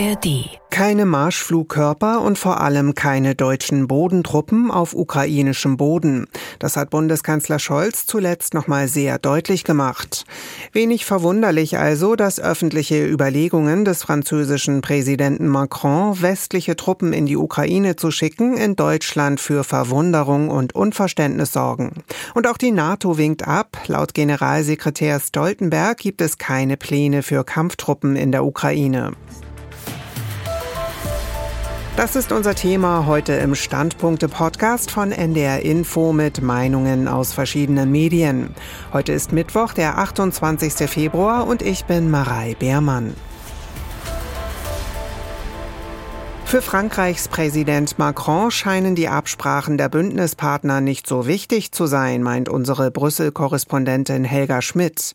ARD. Keine Marschflugkörper und vor allem keine deutschen Bodentruppen auf ukrainischem Boden. Das hat Bundeskanzler Scholz zuletzt nochmal sehr deutlich gemacht. Wenig verwunderlich also, dass öffentliche Überlegungen des französischen Präsidenten Macron, westliche Truppen in die Ukraine zu schicken, in Deutschland für Verwunderung und Unverständnis sorgen. Und auch die NATO winkt ab. Laut Generalsekretär Stoltenberg gibt es keine Pläne für Kampftruppen in der Ukraine. Das ist unser Thema heute im Standpunkte-Podcast von NDR Info mit Meinungen aus verschiedenen Medien. Heute ist Mittwoch, der 28. Februar und ich bin Marei Beermann. Für Frankreichs Präsident Macron scheinen die Absprachen der Bündnispartner nicht so wichtig zu sein, meint unsere Brüssel-Korrespondentin Helga Schmidt.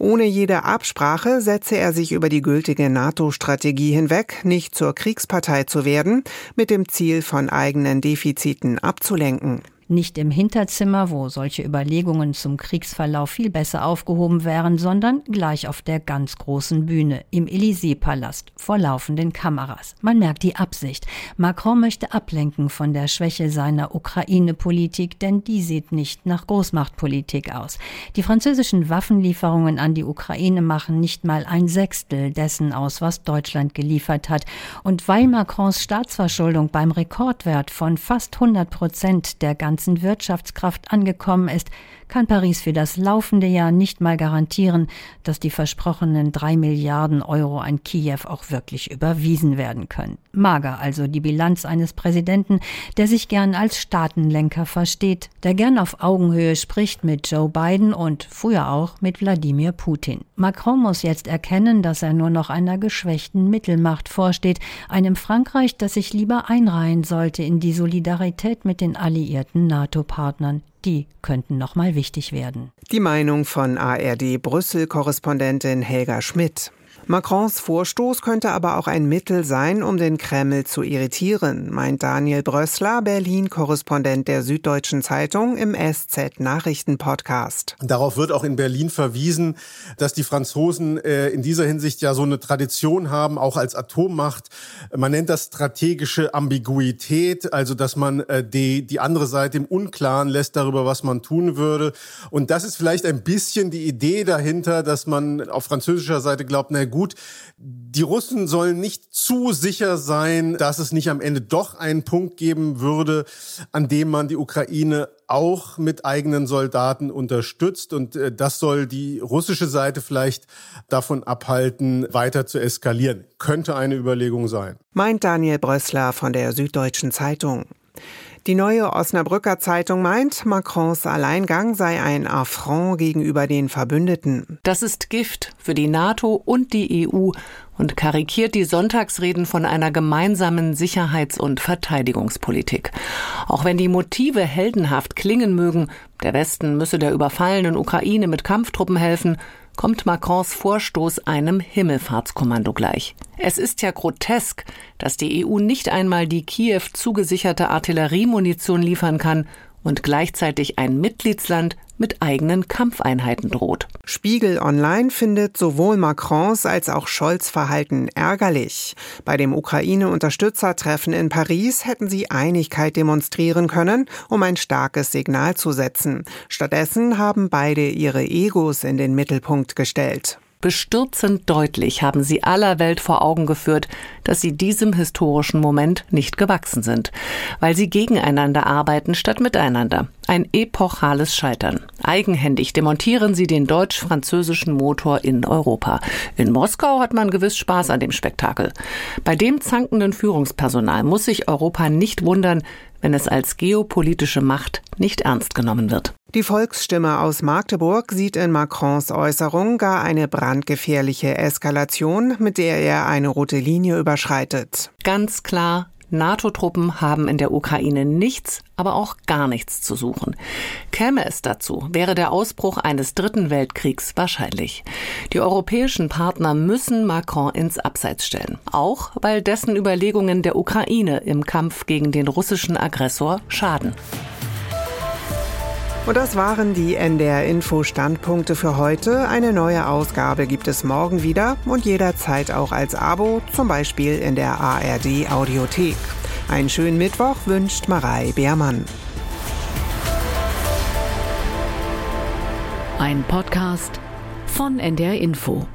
Ohne jede Absprache setze er sich über die gültige NATO-Strategie hinweg, nicht zur Kriegspartei zu werden, mit dem Ziel, von eigenen Defiziten abzulenken nicht im Hinterzimmer, wo solche Überlegungen zum Kriegsverlauf viel besser aufgehoben wären, sondern gleich auf der ganz großen Bühne im Élysée-Palast vor laufenden Kameras. Man merkt die Absicht. Macron möchte ablenken von der Schwäche seiner Ukraine-Politik, denn die sieht nicht nach Großmachtpolitik aus. Die französischen Waffenlieferungen an die Ukraine machen nicht mal ein Sechstel dessen aus, was Deutschland geliefert hat. Und weil Macrons Staatsverschuldung beim Rekordwert von fast 100 Prozent der ganzen ganzen Wirtschaftskraft angekommen ist, kann Paris für das laufende Jahr nicht mal garantieren, dass die versprochenen drei Milliarden Euro an Kiew auch wirklich überwiesen werden können. Mager also die Bilanz eines Präsidenten, der sich gern als Staatenlenker versteht, der gern auf Augenhöhe spricht mit Joe Biden und früher auch mit Wladimir Putin. Macron muss jetzt erkennen, dass er nur noch einer geschwächten Mittelmacht vorsteht, einem Frankreich, das sich lieber einreihen sollte in die Solidarität mit den alliierten NATO-Partnern. Die könnten nochmal wichtig werden. Die Meinung von ARD Brüssel-Korrespondentin Helga Schmidt. Macrons Vorstoß könnte aber auch ein Mittel sein, um den Kreml zu irritieren, meint Daniel Brössler, Berlin-Korrespondent der Süddeutschen Zeitung im SZ-Nachrichten-Podcast. Darauf wird auch in Berlin verwiesen, dass die Franzosen äh, in dieser Hinsicht ja so eine Tradition haben, auch als Atommacht. Man nennt das strategische Ambiguität, also dass man äh, die, die andere Seite im Unklaren lässt darüber, was man tun würde. Und das ist vielleicht ein bisschen die Idee dahinter, dass man auf französischer Seite glaubt, na gut, die Russen sollen nicht zu sicher sein, dass es nicht am Ende doch einen Punkt geben würde, an dem man die Ukraine auch mit eigenen Soldaten unterstützt. Und äh, das soll die russische Seite vielleicht davon abhalten, weiter zu eskalieren. Könnte eine Überlegung sein. Meint Daniel Brössler von der Süddeutschen Zeitung. Die neue Osnabrücker Zeitung meint, Macrons Alleingang sei ein Affront gegenüber den Verbündeten. Das ist Gift für die NATO und die EU und karikiert die Sonntagsreden von einer gemeinsamen Sicherheits- und Verteidigungspolitik. Auch wenn die Motive heldenhaft klingen mögen, der Westen müsse der überfallenen Ukraine mit Kampftruppen helfen, kommt Macrons Vorstoß einem Himmelfahrtskommando gleich. Es ist ja grotesk, dass die EU nicht einmal die Kiew zugesicherte Artilleriemunition liefern kann und gleichzeitig ein Mitgliedsland mit eigenen Kampfeinheiten droht. Spiegel Online findet sowohl Macrons als auch Scholz Verhalten ärgerlich. Bei dem Ukraine-Unterstützertreffen in Paris hätten sie Einigkeit demonstrieren können, um ein starkes Signal zu setzen. Stattdessen haben beide ihre Egos in den Mittelpunkt gestellt. Bestürzend deutlich haben sie aller Welt vor Augen geführt, dass sie diesem historischen Moment nicht gewachsen sind, weil sie gegeneinander arbeiten statt miteinander. Ein epochales Scheitern. Eigenhändig demontieren sie den deutsch-französischen Motor in Europa. In Moskau hat man gewiss Spaß an dem Spektakel. Bei dem zankenden Führungspersonal muss sich Europa nicht wundern, wenn es als geopolitische Macht nicht ernst genommen wird. Die Volksstimme aus Magdeburg sieht in Macrons Äußerung gar eine brandgefährliche Eskalation, mit der er eine rote Linie überschreitet. Ganz klar, NATO-Truppen haben in der Ukraine nichts, aber auch gar nichts zu suchen. Käme es dazu, wäre der Ausbruch eines dritten Weltkriegs wahrscheinlich. Die europäischen Partner müssen Macron ins Abseits stellen, auch weil dessen Überlegungen der Ukraine im Kampf gegen den russischen Aggressor schaden. Und das waren die NDR Info Standpunkte für heute. Eine neue Ausgabe gibt es morgen wieder und jederzeit auch als Abo, zum Beispiel in der ARD Audiothek. Einen schönen Mittwoch wünscht Marei Beermann. Ein Podcast von NDR Info.